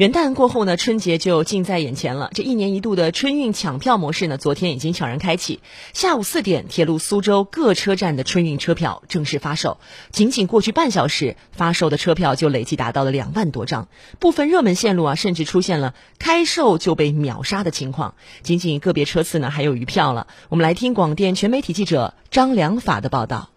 元旦过后呢，春节就近在眼前了。这一年一度的春运抢票模式呢，昨天已经悄然开启。下午四点，铁路苏州各车站的春运车票正式发售。仅仅过去半小时，发售的车票就累计达到了两万多张。部分热门线路啊，甚至出现了开售就被秒杀的情况。仅仅个别车次呢，还有余票了。我们来听广电全媒体记者张良法的报道。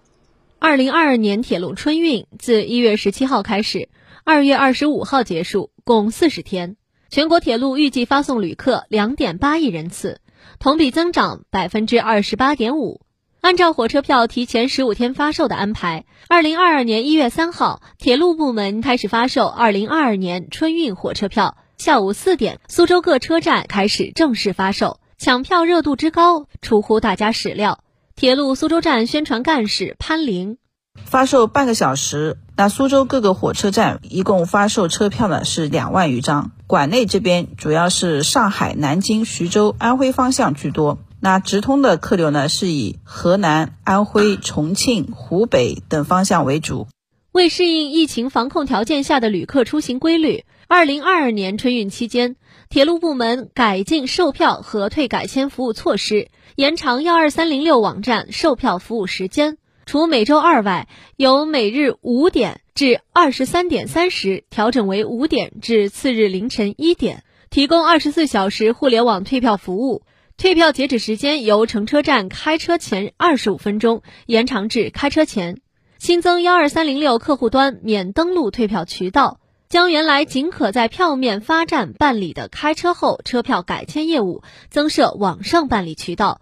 二零二二年铁路春运自一月十七号开始。二月二十五号结束，共四十天。全国铁路预计发送旅客两点八亿人次，同比增长百分之二十八点五。按照火车票提前十五天发售的安排，二零二二年一月三号，铁路部门开始发售二零二二年春运火车票。下午四点，苏州各车站开始正式发售，抢票热度之高出乎大家始料。铁路苏州站宣传干事潘玲。发售半个小时，那苏州各个火车站一共发售车票呢是两万余张。管内这边主要是上海、南京、徐州、安徽方向居多。那直通的客流呢是以河南、安徽、重庆、湖北等方向为主。为适应疫情防控条件下的旅客出行规律，二零二二年春运期间，铁路部门改进售票和退改签服务措施，延长幺二三零六网站售票服务时间。除每周二外，由每日五点至二十三点三十调整为五点至次日凌晨一点，提供二十四小时互联网退票服务。退票截止时间由乘车站开车前二十五分钟延长至开车前。新增幺二三零六客户端免登录退票渠道，将原来仅可在票面发站办理的开车后车票改签业务增设网上办理渠道。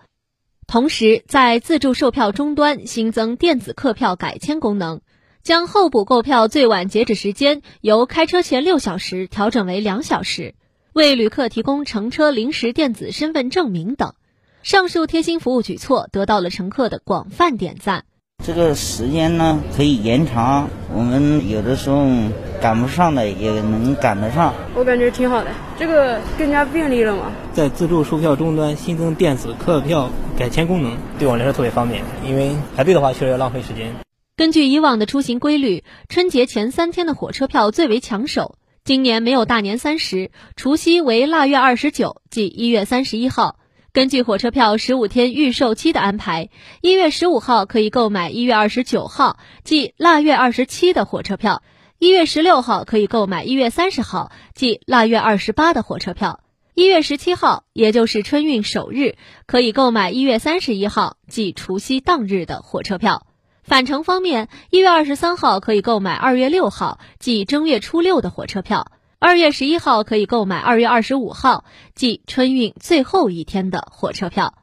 同时，在自助售票终端新增电子客票改签功能，将候补购票最晚截止时间由开车前六小时调整为两小时，为旅客提供乘车临时电子身份证明等。上述贴心服务举措得到了乘客的广泛点赞。这个时间呢可以延长，我们有的时候赶不上的也能赶得上。我感觉挺好的，这个更加便利了嘛。在自助售票终端新增电子客票改签功能，对我来说特别方便，因为排队的话确实要浪费时间。根据以往的出行规律，春节前三天的火车票最为抢手。今年没有大年三十，除夕为腊月二十九，即一月三十一号。根据火车票十五天预售期的安排，一月十五号可以购买一月二十九号，即腊月二十七的火车票；一月十六号可以购买一月三十号，即腊月二十八的火车票；一月十七号，也就是春运首日，可以购买一月三十一号，即除夕当日的火车票。返程方面，一月二十三号可以购买二月六号，即正月初六的火车票。二月十一号可以购买二月二十五号，即春运最后一天的火车票。